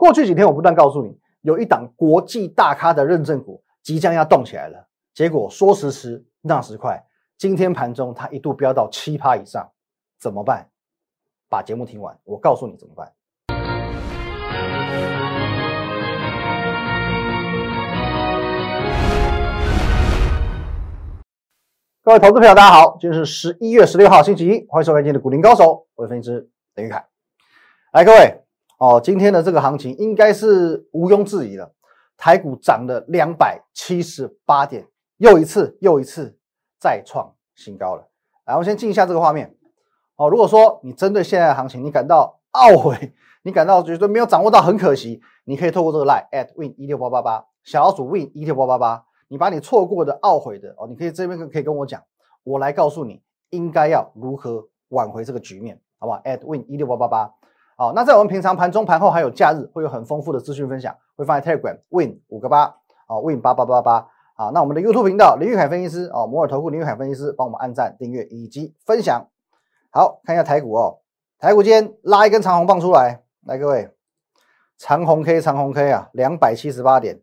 过去几天我不断告诉你，有一档国际大咖的认证股即将要动起来了，结果说时迟那时快，今天盘中它一度飙到七趴以上，怎么办？把节目听完，我告诉你怎么办。各位投资朋友，大家好，今天是十一月十六号，星期一，欢迎收看今天的股林高手，我是分析师林玉凯。来，各位哦，今天的这个行情应该是毋庸置疑了，台股涨了两百七十八点，又一次又一次再创新高了。来，我先进一下这个画面。哦，如果说你针对现在的行情，你感到懊悔，你感到觉得没有掌握到，很可惜，你可以透过这个 line at win 一六八八八，小老鼠 win 一六八八八。你把你错过的、懊悔的哦，你可以这边可以跟我讲，我来告诉你应该要如何挽回这个局面，好不好？at win 一六八八八，好，那在我们平常盘中、盘后还有假日，会有很丰富的资讯分享，会放在 Telegram win 五个八，哦 win 八八八八，啊，那我们的 YouTube 频道林玉凯分析师哦，摩尔投顾林玉凯分析师，帮我们按赞、订阅以及分享。好看一下台股哦，台股今天拉一根长红棒出来，来各位，长红 K 长红 K 啊，两百七十八点。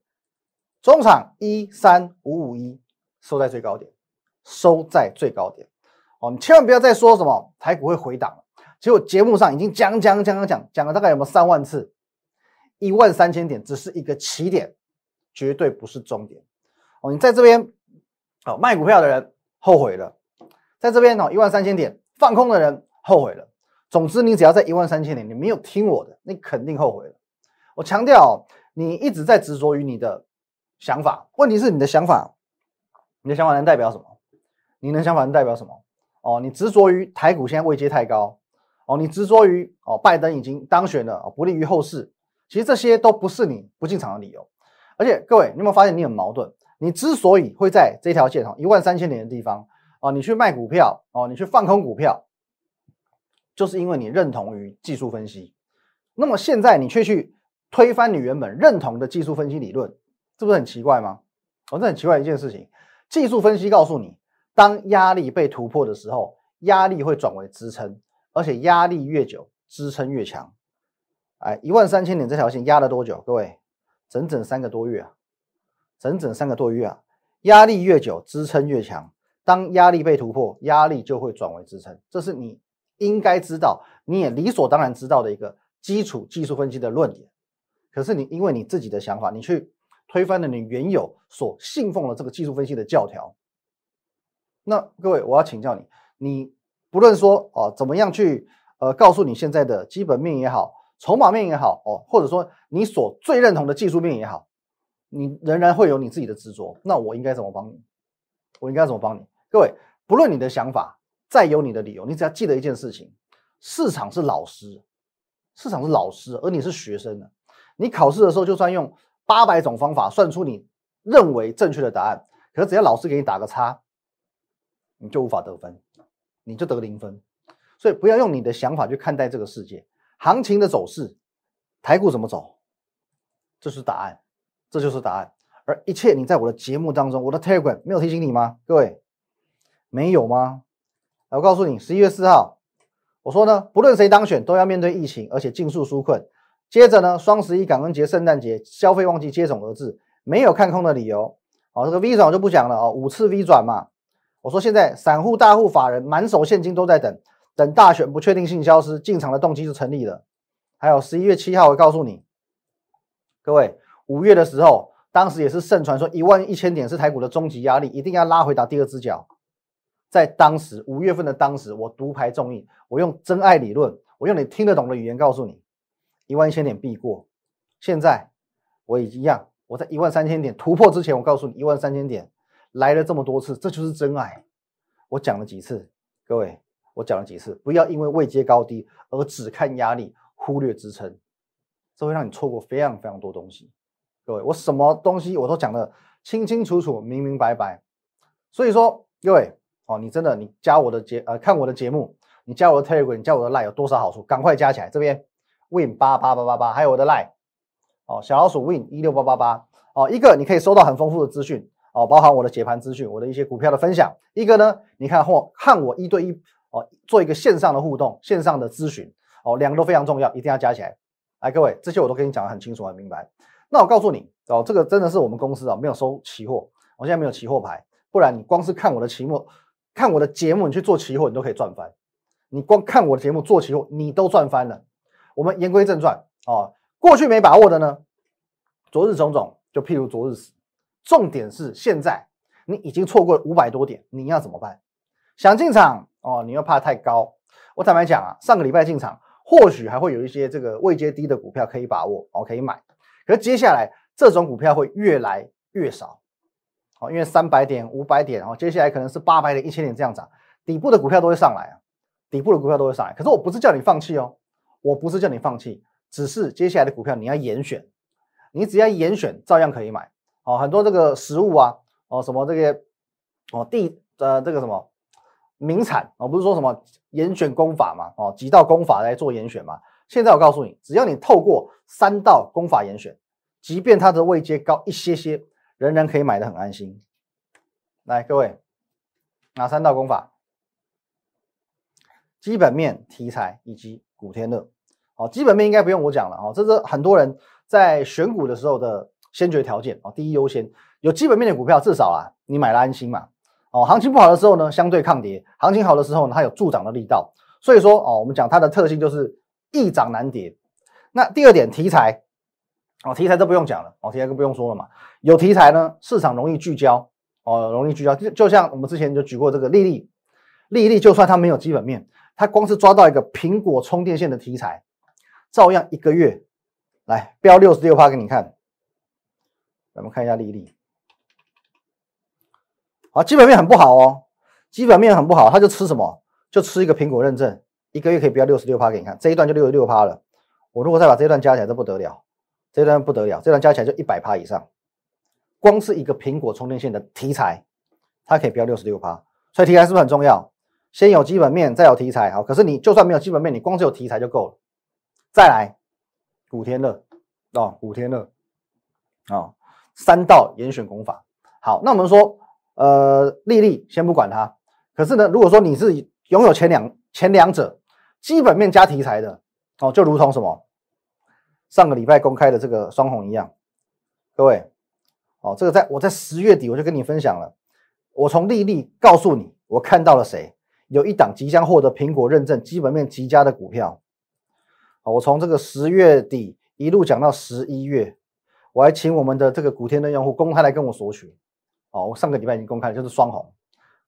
中场一三五五一收在最高点，收在最高点哦！你千万不要再说什么台股会回档了。其实我节目上已经讲讲讲讲讲讲了大概有没有三万次？一万三千点只是一个起点，绝对不是终点哦！你在这边哦卖股票的人后悔了，在这边哦一万三千点放空的人后悔了。总之你只要在一万三千点，你没有听我的，你肯定后悔了。我强调，你一直在执着于你的。想法，问题是你的想法，你的想法能代表什么？你能想法能代表什么？哦，你执着于台股现在位阶太高，哦，你执着于哦拜登已经当选了，不利于后市。其实这些都不是你不进场的理由。而且各位，你有没有发现你很矛盾？你之所以会在这条线哈一万三千点的地方哦，你去卖股票哦，你去放空股票，就是因为你认同于技术分析。那么现在你却去推翻你原本认同的技术分析理论。这不是很奇怪吗？哦，这很奇怪一件事情。技术分析告诉你，当压力被突破的时候，压力会转为支撑，而且压力越久，支撑越强。哎，一万三千点这条线压了多久？各位，整整三个多月啊！整整三个多月啊！压力越久，支撑越强。当压力被突破，压力就会转为支撑。这是你应该知道，你也理所当然知道的一个基础技术分析的论点。可是你因为你自己的想法，你去。推翻了你原有所信奉的这个技术分析的教条。那各位，我要请教你，你不论说哦怎么样去呃告诉你现在的基本面也好，筹码面也好哦，或者说你所最认同的技术面也好，你仍然会有你自己的执着。那我应该怎么帮你？我应该怎么帮你？各位，不论你的想法再有你的理由，你只要记得一件事情：市场是老师，市场是老师，而你是学生的。你考试的时候就算用。八百种方法算出你认为正确的答案，可是只要老师给你打个叉，你就无法得分，你就得零分。所以不要用你的想法去看待这个世界，行情的走势，台股怎么走，这是答案，这就是答案。而一切你在我的节目当中，我的 Telegram 没有提醒你吗？各位没有吗？我告诉你，十一月四号，我说呢，不论谁当选，都要面对疫情，而且尽速纾困。接着呢，双十一、感恩节、圣诞节消费旺季接踵而至，没有看空的理由。哦，这个 V 转我就不讲了哦，五次 V 转嘛。我说现在散户、大户、法人满手现金都在等，等大选不确定性消失，进场的动机就成立了。还有十一月七号，我告诉你，各位，五月的时候，当时也是盛传说一万一千点是台股的终极压力，一定要拉回打第二只脚。在当时五月份的当时，我独排众议，我用真爱理论，我用你听得懂的语言告诉你。一万一千点必过，现在我已经一样，我在一万三千点突破之前，我告诉你，一万三千点来了这么多次，这就是真爱。我讲了几次，各位，我讲了几次，不要因为位阶高低而只看压力，忽略支撑，这会让你错过非常非常多东西。各位，我什么东西我都讲的清清楚楚、明明白白。所以说，各位哦，你真的你加我的节呃看我的节目，你加我的 Telegram，你加我的 Line 有多少好处？赶快加起来，这边。win 八八八八八，还有我的 line 哦，小老鼠 win 一六八八八哦，一个你可以收到很丰富的资讯哦，包含我的解盘资讯，我的一些股票的分享。一个呢，你看或看我一对一哦，做一个线上的互动，线上的咨询哦，两个都非常重要，一定要加起来。来，各位，这些我都跟你讲的很清楚很明白。那我告诉你哦，这个真的是我们公司啊，没有收期货，我现在没有期货牌，不然你光是看我的期末，看我的节目，你去做期货，你都可以赚翻。你光看我的节目做期货，你都赚翻了。我们言归正传哦，过去没把握的呢，昨日种种，就譬如昨日死。重点是现在你已经错过五百多点，你要怎么办？想进场哦，你又怕太高。我坦白讲啊，上个礼拜进场，或许还会有一些这个位阶低的股票可以把握哦，可以买。可是接下来这种股票会越来越少，哦，因为三百点、五百点哦，接下来可能是八百点、一千点这样涨，底部的股票都会上来啊，底部的股票都会上来。可是我不是叫你放弃哦，我不是叫你放弃，只是接下来的股票你要严选，你只要严选，照样可以买哦。很多这个实物啊，哦，什么这个哦地呃这个什么。名产哦，不是说什么严选功法嘛，哦，几道功法来做严选嘛。现在我告诉你，只要你透过三道功法严选，即便它的位阶高一些些，仍然可以买的很安心。来，各位，哪三道功法？基本面、题材以及古天乐。哦，基本面应该不用我讲了哦，这是很多人在选股的时候的先决条件哦，第一优先，有基本面的股票，至少啊，你买了安心嘛。哦，行情不好的时候呢，相对抗跌；行情好的时候呢，它有助涨的力道。所以说，哦，我们讲它的特性就是易涨难跌。那第二点，题材，哦，题材都不用讲了，哦，题材都不用说了嘛。有题材呢，市场容易聚焦，哦，容易聚焦。就就像我们之前就举过这个利利，利利就算它没有基本面，它光是抓到一个苹果充电线的题材，照样一个月来标六十六趴给你看。咱们看一下利利。啊，基本面很不好哦，基本面很不好，他就吃什么？就吃一个苹果认证，一个月可以标六十六趴给你看，这一段就六十六趴了。我如果再把这一段加起来，这不得了，这一段不得了，这段加起来就一百趴以上。光是一个苹果充电线的题材，它可以标六十六趴，所以题材是不是很重要？先有基本面，再有题材。好，可是你就算没有基本面，你光是有题材就够了。再来，古天乐哦，古天乐哦，三道严选功法。好，那我们说。呃，丽丽先不管它，可是呢，如果说你是拥有前两前两者基本面加题材的哦，就如同什么？上个礼拜公开的这个双红一样，各位哦，这个在我在十月底我就跟你分享了，我从丽丽告诉你，我看到了谁？有一档即将获得苹果认证、基本面极佳的股票，我从这个十月底一路讲到十一月，我还请我们的这个古天乐用户公开来跟我索取。哦，我上个礼拜已经公开了，就是双红，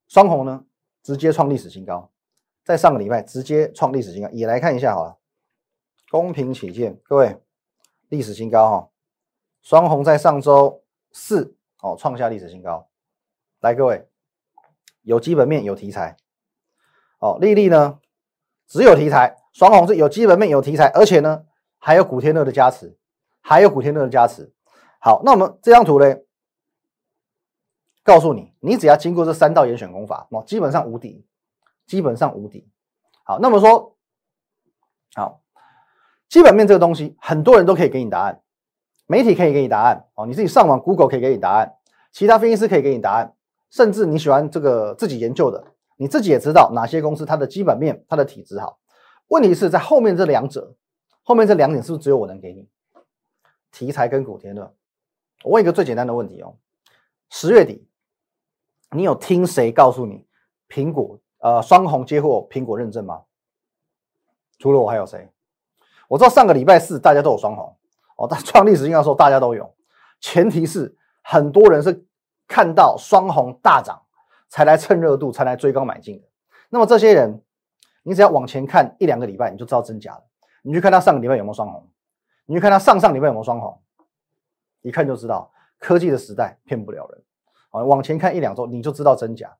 双红呢直接创历史新高，在上个礼拜直接创历史新高，也来看一下好了，公平起见，各位历史新高哈，双红在上周四哦创下历史新高，来各位有基本面有题材，哦，丽丽呢只有题材，双红是有基本面有题材，而且呢还有古天乐的加持，还有古天乐的加持，好，那我们这张图呢？告诉你，你只要经过这三道严选功法，哦，基本上无敌，基本上无敌。好，那么说，好，基本面这个东西，很多人都可以给你答案，媒体可以给你答案，哦，你自己上网 Google 可以给你答案，其他分析师可以给你答案，甚至你喜欢这个自己研究的，你自己也知道哪些公司它的基本面、它的体质好。问题是在后面这两者，后面这两点是不是只有我能给你？题材跟古天乐。我问一个最简单的问题哦，十月底。你有听谁告诉你苹果呃双红接获苹果认证吗？除了我还有谁？我知道上个礼拜四大家都有双红哦，但创历史应该说大家都有，前提是很多人是看到双红大涨才来蹭热度才来追高买进的。那么这些人，你只要往前看一两个礼拜，你就知道真假了。你去看他上个礼拜有没有双红，你去看他上上礼拜有没有双红，一看就知道科技的时代骗不了人。啊，往前看一两周你就知道真假。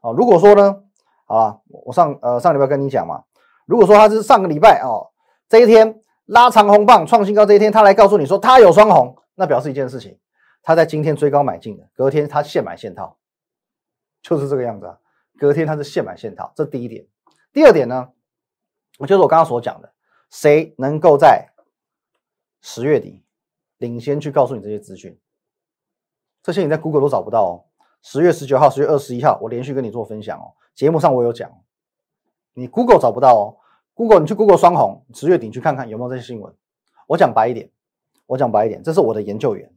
啊，如果说呢，好吧，我上呃上礼拜跟你讲嘛，如果说他是上个礼拜哦这一天拉长红棒创新高这一天，他来告诉你说他有双红，那表示一件事情，他在今天追高买进的，隔天他现买现套，就是这个样子啊。隔天他是现买现套，这第一点。第二点呢，我就是我刚刚所讲的，谁能够在十月底领先去告诉你这些资讯？这些你在 Google 都找不到哦。十月十九号、十月二十一号，我连续跟你做分享哦。节目上我有讲，你 Google 找不到哦。Google 你去 Google 双红十月底去看看有没有这些新闻。我讲白一点，我讲白一点，这是我的研究员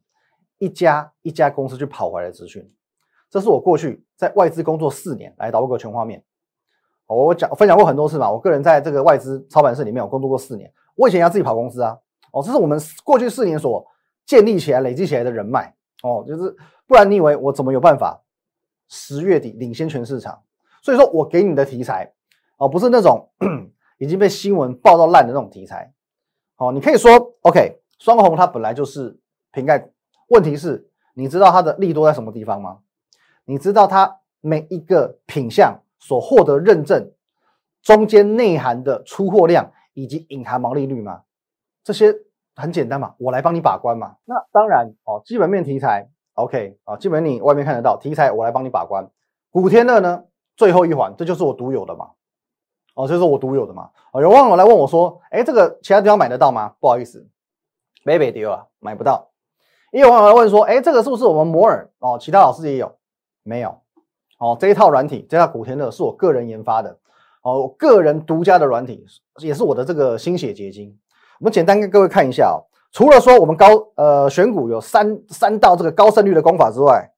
一家一家公司去跑回来的资讯。这是我过去在外资工作四年来导个全画面。我讲分享过很多次嘛，我个人在这个外资操盘室里面，我工作过四年。我以前要自己跑公司啊，哦，这是我们过去四年所建立起来、累积起来的人脉哦，就是不然你以为我怎么有办法十月底领先全市场？所以说我给你的题材哦，不是那种 已经被新闻报到烂的那种题材哦。你可以说 OK，双红它本来就是瓶盖，问题是你知道它的利多在什么地方吗？你知道它每一个品相所获得认证中间内涵的出货量以及隐含毛利率吗？这些很简单嘛，我来帮你把关嘛。那当然哦，基本面题材 OK 啊，基本你外面看得到题材，我来帮你把关。古天乐呢，最后一环，这就是我独有的嘛。哦，这是我独有的嘛。哦，有网友来问我说，哎，这个其他地方买得到吗？不好意思，没被丢啊，买不到。也有网友来问说，哎，这个是不是我们摩尔哦？其他老师也有。没有，哦，这一套软体，这套古天乐是我个人研发的，哦，我个人独家的软体，也是我的这个心血结晶。我们简单跟各位看一下哦，除了说我们高呃选股有三三道这个高胜率的功法之外，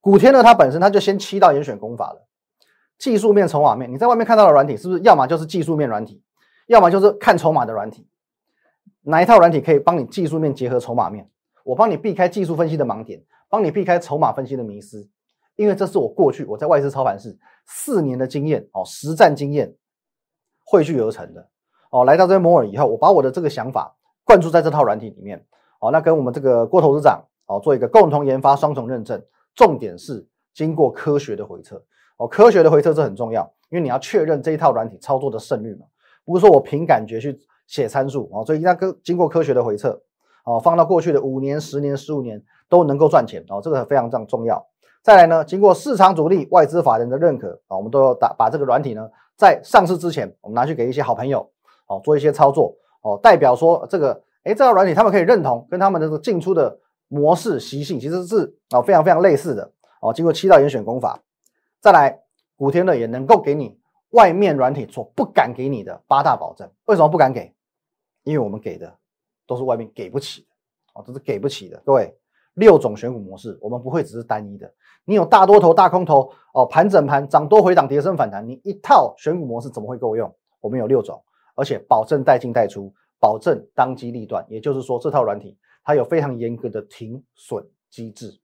古天乐它本身它就先七道严选功法了。技术面、筹码面，你在外面看到的软体是不是要么就是技术面软体，要么就是看筹码的软体？哪一套软体可以帮你技术面结合筹码面？我帮你避开技术分析的盲点，帮你避开筹码分析的迷失。因为这是我过去我在外资操盘室四年的经验哦，实战经验汇聚而成的哦。来到这摩尔以后，我把我的这个想法灌注在这套软体里面哦。那跟我们这个郭投资长哦做一个共同研发双重认证，重点是经过科学的回测哦。科学的回测这很重要，因为你要确认这一套软体操作的胜率嘛，不是说我凭感觉去写参数哦。所以一定要跟经过科学的回测哦，放到过去的五年、十年、十五年都能够赚钱哦，这个非常非常重要。再来呢，经过市场主力、外资法人的认可啊，我们都要打把这个软体呢，在上市之前，我们拿去给一些好朋友哦做一些操作哦，代表说这个哎，这套软体他们可以认同，跟他们的这个进出的模式习性其实是啊非常非常类似的哦。经过七道严选功法，再来古天乐也能够给你外面软体所不敢给你的八大保证。为什么不敢给？因为我们给的都是外面给不起的哦，都是给不起的，各位。六种选股模式，我们不会只是单一的。你有大多头、大空头哦，盘整盘、涨多回档、跌升反弹，你一套选股模式怎么会够用？我们有六种，而且保证带进带出，保证当机立断。也就是说，这套软体它有非常严格的停损机制。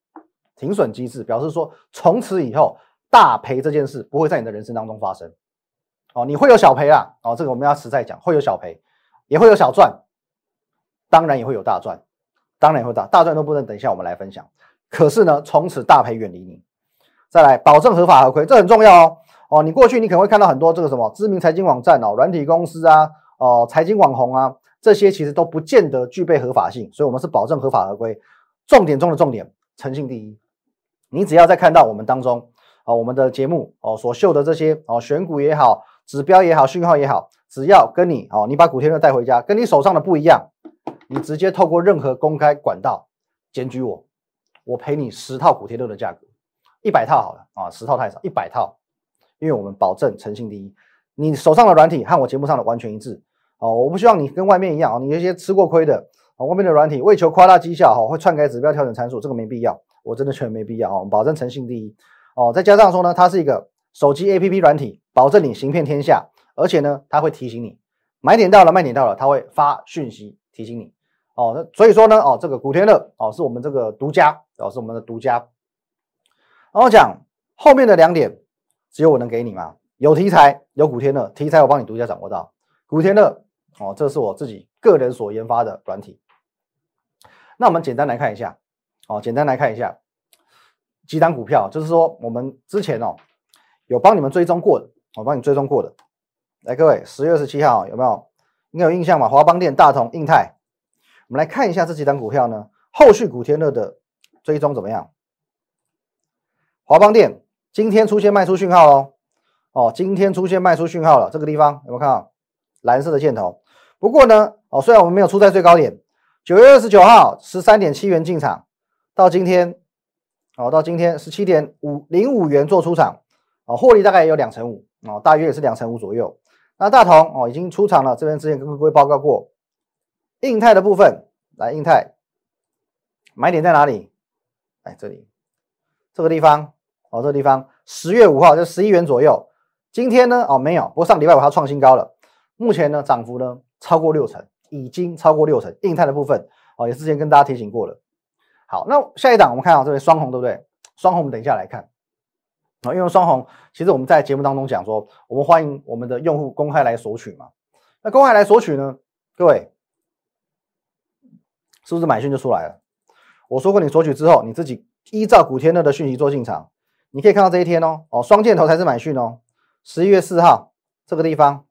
停损机制表示说，从此以后大赔这件事不会在你的人生当中发生。哦，你会有小赔啦，哦，这个我们要实在讲，会有小赔，也会有小赚，当然也会有大赚。当然也会大，大赚都不能。等一下我们来分享。可是呢，从此大赔远离你。再来，保证合法合规，这很重要哦。哦，你过去你可能会看到很多这个什么知名财经网站哦、软体公司啊、哦财经网红啊，这些其实都不见得具备合法性。所以，我们是保证合法合规。重点中的重点，诚信第一。你只要在看到我们当中哦，我们的节目哦所秀的这些哦选股也好、指标也好、讯号也好，只要跟你哦，你把古天乐带回家，跟你手上的不一样。你直接透过任何公开管道检举我，我赔你十套古天乐的价格，一百套好了啊，十套太少，一百套，因为我们保证诚信第一。你手上的软体和我节目上的完全一致哦，我不希望你跟外面一样哦，你有些吃过亏的啊，外面的软体为求夸大绩效哈，会篡改指标、调整参数，这个没必要，我真的觉得没必要哦，保证诚信第一哦。再加上说呢，它是一个手机 APP 软体，保证你行遍天下，而且呢，它会提醒你买点到了、卖点到了，它会发讯息提醒你。哦，那所以说呢，哦，这个古天乐哦，是我们这个独家，哦，是我们的独家。然后讲后面的两点，只有我能给你嘛？有题材，有古天乐，题材我帮你独家掌握到。古天乐，哦，这是我自己个人所研发的软体。那我们简单来看一下，哦，简单来看一下几档股票，就是说我们之前哦有帮你们追踪过的，我帮你追踪过的。来，各位，十月二十七号有没有？应该有印象吧？华邦电、大同、印泰。我们来看一下这几档股票呢，后续古天乐的追踪怎么样？华邦电今天出现卖出讯号哦，哦，今天出现卖出讯号了，这个地方有没有看到蓝色的箭头？不过呢，哦，虽然我们没有出在最高点，九月二十九号十三点七元进场，到今天，哦，到今天十七点五零五元做出场，哦，获利大概也有两成五，哦，大约也是两成五左右。那大同哦已经出场了，这边之前跟各位报告过。印泰的部分，来印泰买点在哪里？哎，这里这个地方哦，这个地方十月五号就十一元左右。今天呢哦没有，不过上礼拜五它创新高了，目前呢涨幅呢超过六成，已经超过六成。印泰的部分哦，也之前跟大家提醒过了。好，那下一档我们看到这边双红对不对？双红我们等一下来看啊，因为双红其实我们在节目当中讲说，我们欢迎我们的用户公开来索取嘛。那公开来索取呢，各位是不是买讯就出来了？我说过，你索取之后，你自己依照古天乐的讯息做进场，你可以看到这一天哦哦，双箭头才是买讯哦。十一月四号这个地方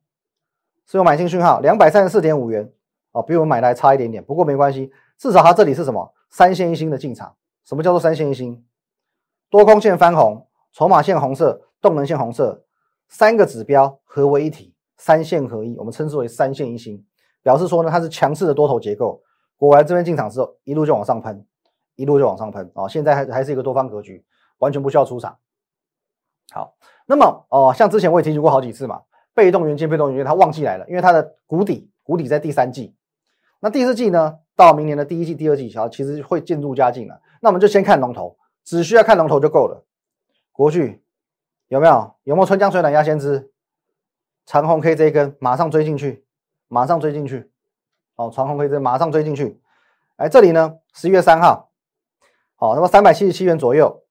是有买进讯号，两百三十四点五元哦，比我们买来差一点点，不过没关系，至少它这里是什么三线一星的进场。什么叫做三线一星？多空线翻红，筹码线红色，动能线红色，三个指标合为一体，三线合一，我们称之为三线一星，表示说呢它是强势的多头结构。果然这边进场之后，一路就往上喷，一路就往上喷啊！现在还还是一个多方格局，完全不需要出场。好。那么哦，像之前我也提醒过好几次嘛，被动元件、被动元件它旺季来了，因为它的谷底谷底在第三季，那第四季呢，到明年的第一季、第二季，然后其实会渐入佳境了。那我们就先看龙头，只需要看龙头就够了。国巨有没有？有没有春江水暖鸭先知？长虹 K 这一根马上追进去，马上追进去。哦，长虹 K 这马上追进去。哎，这里呢，十一月三号，好，那么三百七十七元左右，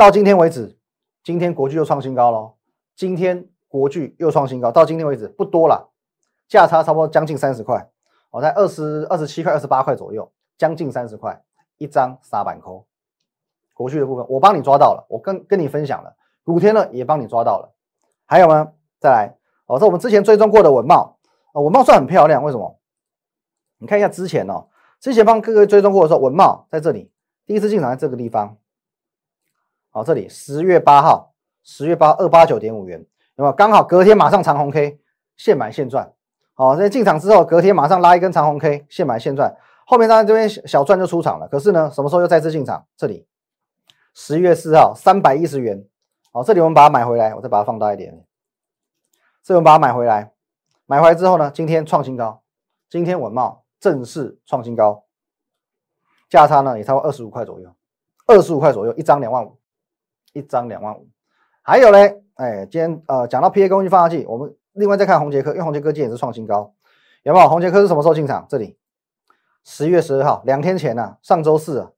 到今天为止。今天国巨又创新高喽！今天国巨又创新高，到今天为止不多了，价差差不多将近三十块，哦，在二十二十七块、二十八块左右，将近三十块一张沙板扣。国巨的部分我帮你抓到了，我跟跟你分享了，古天乐也帮你抓到了，还有吗？再来，哦，这我们之前追踪过的文茂，啊，文茂算很漂亮，为什么？你看一下之前哦，之前帮各位追踪过的时候，文茂在这里第一次进场在这个地方。好，这里十月八号，十月八二八九点五元，有没有？刚好隔天马上长红 K，现买现赚。好，在进场之后，隔天马上拉一根长红 K，现买现赚。后面当然这边小赚就出场了。可是呢，什么时候又再次进场？这里十月四号三百一十元。好，这里我们把它买回来，我再把它放大一点。这我们把它买回来，买回来之后呢，今天创新高，今天稳茂正式创新高，价差呢也超过二十五块左右，二十五块左右一张两万五。一张两万五，还有嘞，哎，今天呃讲到 PA 工具放大器，我们另外再看红杰科，因为红杰科今天也是创新高，有没有？红杰科是什么时候进场？这里十月十二号，两天前呢，上周四，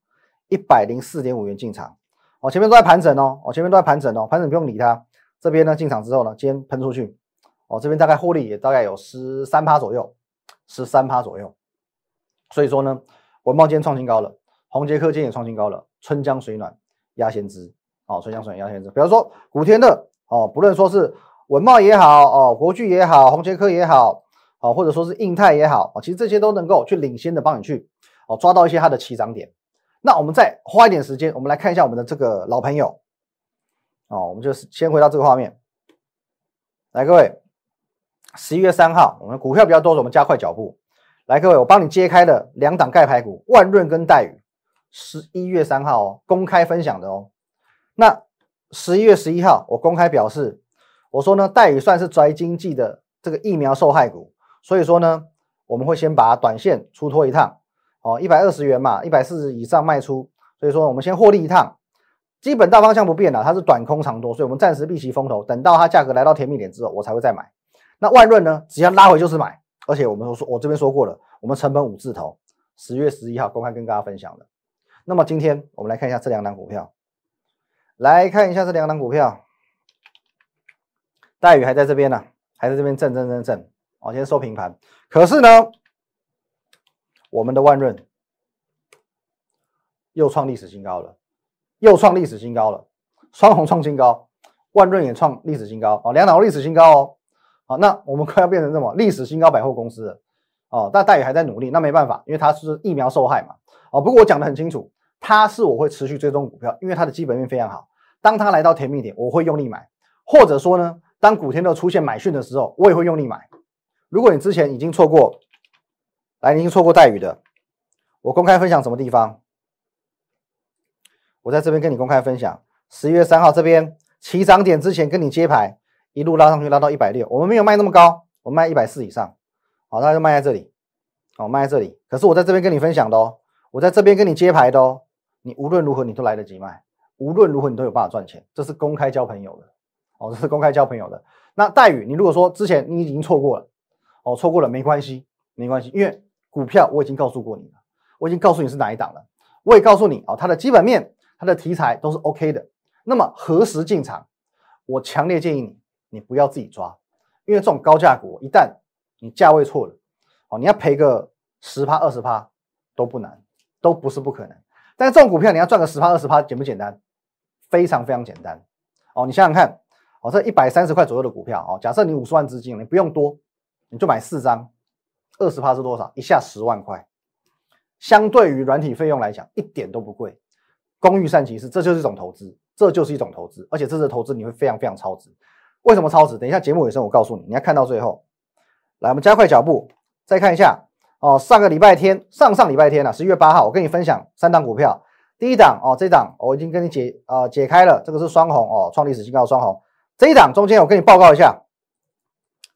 一百零四点五元进场，哦，前面都在盘整哦，哦，前面都在盘整哦，盘整不用理它，这边呢进场之后呢，今天喷出去，哦，这边大概获利也大概有十三趴左右，十三趴左右，所以说呢，文茂今天创新高了，红杰科今天也创新高了，春江水暖鸭先知。哦，春江水暖鸭先知，比如说古天乐哦，不论说是文茂也好，哦，国巨也好，红杰科也好，哦，或者说是印泰也好，哦，其实这些都能够去领先的帮你去哦抓到一些它的起涨点。那我们再花一点时间，我们来看一下我们的这个老朋友哦，我们就是先回到这个画面，来各位，十一月三号，我们股票比较多，我们加快脚步，来各位，我帮你揭开了两档盖牌股，万润跟戴宇，十一月三号哦，公开分享的哦。那十一月十一号，我公开表示，我说呢，戴宇算是宅经济的这个疫苗受害股，所以说呢，我们会先把短线出脱一趟，哦，一百二十元嘛，一百四十以上卖出，所以说我们先获利一趟，基本大方向不变了，它是短空长多，所以我们暂时避其风头，等到它价格来到甜蜜点之后，我才会再买。那万润呢，只要拉回就是买，而且我们说，我这边说过了，我们成本五字头，十月十一号公开跟大家分享的。那么今天我们来看一下这两档股票。来看一下这两档股票，大宇还在这边呢，还在这边震震震震，往前收平盘。可是呢，我们的万润又创历史新高了，又创历史新高了，双红创新高，万润也创历史新高哦，两档历史新高哦。好，那我们快要变成什么历史新高百货公司了哦。但大宇还在努力，那没办法，因为它是疫苗受害嘛。哦，不过我讲的很清楚，它是我会持续追踪股票，因为它的基本面非常好。当它来到甜蜜点，我会用力买，或者说呢，当古天乐出现买讯的时候，我也会用力买。如果你之前已经错过，来，你已经错过待遇的，我公开分享什么地方？我在这边跟你公开分享，十一月三号这边起涨点之前跟你接牌，一路拉上去拉到一百六，我们没有卖那么高，我卖一百四以上，好，那就卖在这里，哦，卖在这里。可是我在这边跟你分享的哦，我在这边跟你接牌的哦，你无论如何你都来得及卖，无论如何你都有办法赚钱，这是公开交朋友的哦，这是公开交朋友的。那待遇，你如果说之前你已经错过了，哦，错过了没关系，没关系，因为股票我已经告诉过你了，我已经告诉你是哪一档了，我也告诉你哦，它的基本面、它的题材都是 OK 的。那么何时进场？我强烈建议你，你不要自己抓，因为这种高价股一旦你价位错了，哦，你要赔个十趴二十趴都不难，都不是不可能。但是这种股票你要赚个十趴二十趴简不简单？非常非常简单。哦，你想想看，哦，这一百三十块左右的股票，哦，假设你五十万资金，你不用多，你就买四张，二十趴是多少？一下十万块，相对于软体费用来讲，一点都不贵。工欲善其事，这就是一种投资。这就是一种投资，而且这次投资你会非常非常超值。为什么超值？等一下节目尾声我告诉你，你要看到最后。来，我们加快脚步，再看一下哦。上个礼拜天，上上礼拜天啊，十一月八号，我跟你分享三档股票。第一档哦，这档我已经跟你解啊解开了，这个是双红哦，创历史新高双红。这一档中间我跟你报告一下，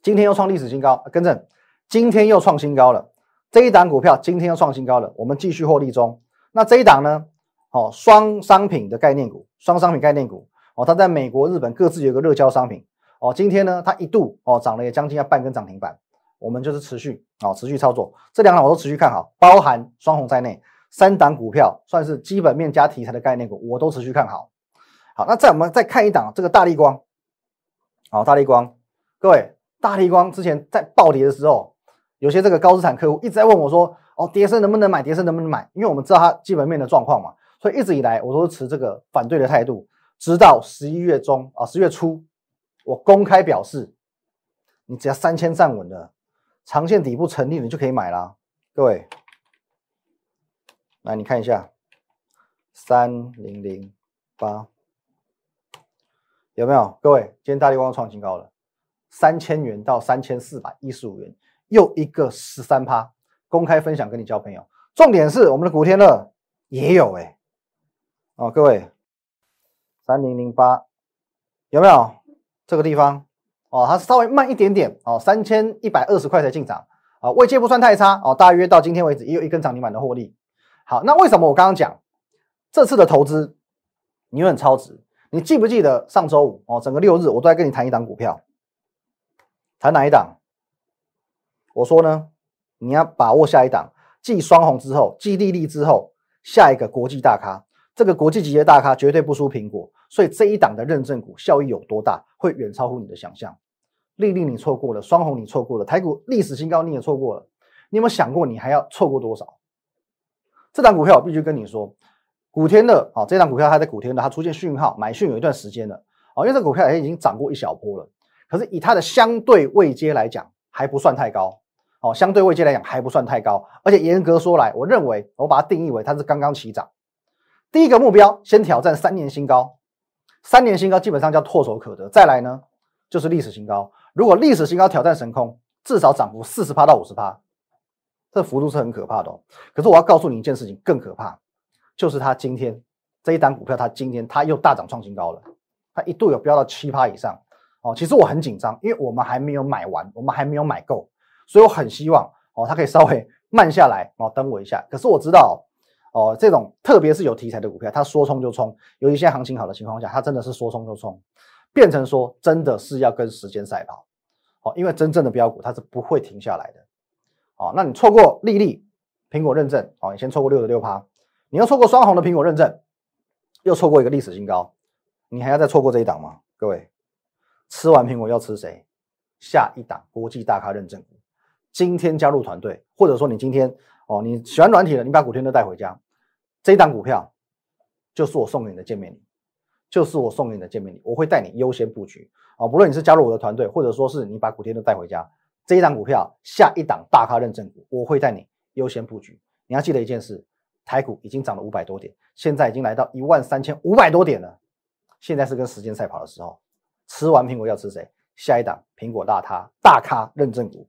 今天又创历史新高，更正，今天又创新高了。这一档股票今天又创新高了，我们继续获利中。那这一档呢？哦，双商品的概念股，双商品概念股哦，它在美国、日本各自有个热销商品哦。今天呢，它一度哦涨了也将近要半根涨停板，我们就是持续哦持续操作，这两档我都持续看好，包含双红在内，三档股票算是基本面加题材的概念股，我都持续看好。好，那再我们再看一档这个大力光，好，大力光，各位，大力光之前在暴跌的时候，有些这个高资产客户一直在问我说，哦，跌升能不能买？跌升能不能买？因为我们知道它基本面的状况嘛。所以一直以来我都是持这个反对的态度，直到十一月中啊，十月初，我公开表示，你只要三千站稳的长线底部成立，你就可以买啦。各位，来你看一下，三零零八有没有？各位，今天大力光创新高了，三千元到三千四百一十五元，又一个十三趴，公开分享跟你交朋友。重点是我们的古天乐也有哎。哦，各位，三零零八有没有这个地方？哦，它稍微慢一点点哦，三千一百二十块才进场啊，位阶不算太差哦，大约到今天为止也有一根涨停板的获利。好，那为什么我刚刚讲这次的投资你很超值？你记不记得上周五哦，整个六日我都在跟你谈一档股票，谈哪一档？我说呢，你要把握下一档，继双红之后，继利利之后，下一个国际大咖。这个国际级别大咖绝对不输苹果，所以这一档的认证股效益有多大，会远超乎你的想象。丽丽你错过了，双红你错过了，台股历史新高你也错过了。你有没有想过，你还要错过多少？这档股票我必须跟你说，古天乐啊，这档股票它在古天乐它出现讯号买讯有一段时间了啊，因为这股票也已经涨过一小波了，可是以它的相对位阶来讲还不算太高哦，相对位阶来讲还不算太高，而且严格说来，我认为我把它定义为它是刚刚起涨。第一个目标，先挑战三年新高，三年新高基本上叫唾手可得。再来呢，就是历史新高。如果历史新高挑战神空，至少涨幅四十趴到五十趴，这幅度是很可怕的哦。可是我要告诉你一件事情，更可怕，就是它今天这一单股票，它今天它又大涨创新高了，它一度有飙到七趴以上哦。其实我很紧张，因为我们还没有买完，我们还没有买够，所以我很希望哦，它可以稍微 慢下来哦，等我一下。可是我知道。哦，这种特别是有题材的股票，它说冲就冲，尤其现在行情好的情况下，它真的是说冲就冲，变成说真的是要跟时间赛跑。哦，因为真正的标股它是不会停下来的。哦，那你错过利利苹果认证，哦，你先错过六十六趴，你要错过双红的苹果认证，又错过一个历史新高，你还要再错过这一档吗？各位，吃完苹果要吃谁？下一档国际大咖认证股，今天加入团队，或者说你今天哦你喜欢软体的，你把古天乐带回家。这一档股票就是我送给你的见面礼，就是我送给你的见面礼。我会带你优先布局啊，不论你是加入我的团队，或者说是你把古天乐带回家，这一档股票下一档大咖认证股，我会带你优先布局。你要记得一件事，台股已经涨了五百多点，现在已经来到一万三千五百多点了，现在是跟时间赛跑的时候。吃完苹果要吃谁？下一档苹果大咖大咖认证股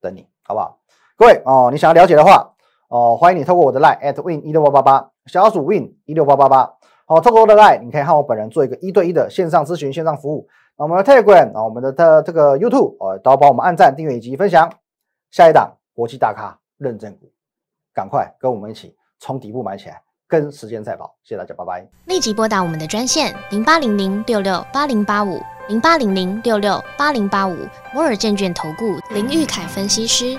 等你，好不好？各位哦，你想要了解的话。哦，欢迎你透过我的 line at win 一六八八八，小老鼠 win 一六八八八。好，透过我的 line，你可以和我本人做一个一对一的线上咨询、线上服务。那我们的 Telegram 啊，我们的的这个 YouTube 哦，都帮我们按赞、订阅以及分享。下一档国际大咖认证股，赶快跟我们一起从底部买起来，跟时间赛跑。谢谢大家，拜拜。立即拨打我们的专线零八零零六六八零八五零八零零六六八零八五摩尔证券投顾林玉凯分析师。